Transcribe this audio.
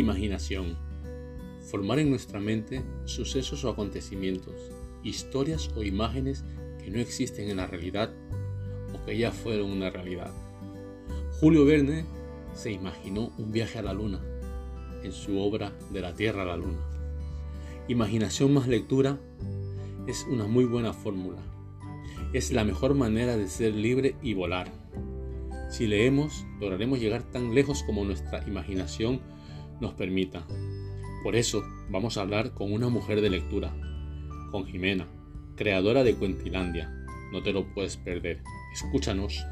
Imaginación. Formar en nuestra mente sucesos o acontecimientos, historias o imágenes que no existen en la realidad o que ya fueron una realidad. Julio Verne se imaginó un viaje a la luna en su obra De la Tierra a la Luna. Imaginación más lectura es una muy buena fórmula. Es la mejor manera de ser libre y volar. Si leemos, lograremos llegar tan lejos como nuestra imaginación nos permita. Por eso vamos a hablar con una mujer de lectura, con Jimena, creadora de Cuentilandia. No te lo puedes perder. Escúchanos.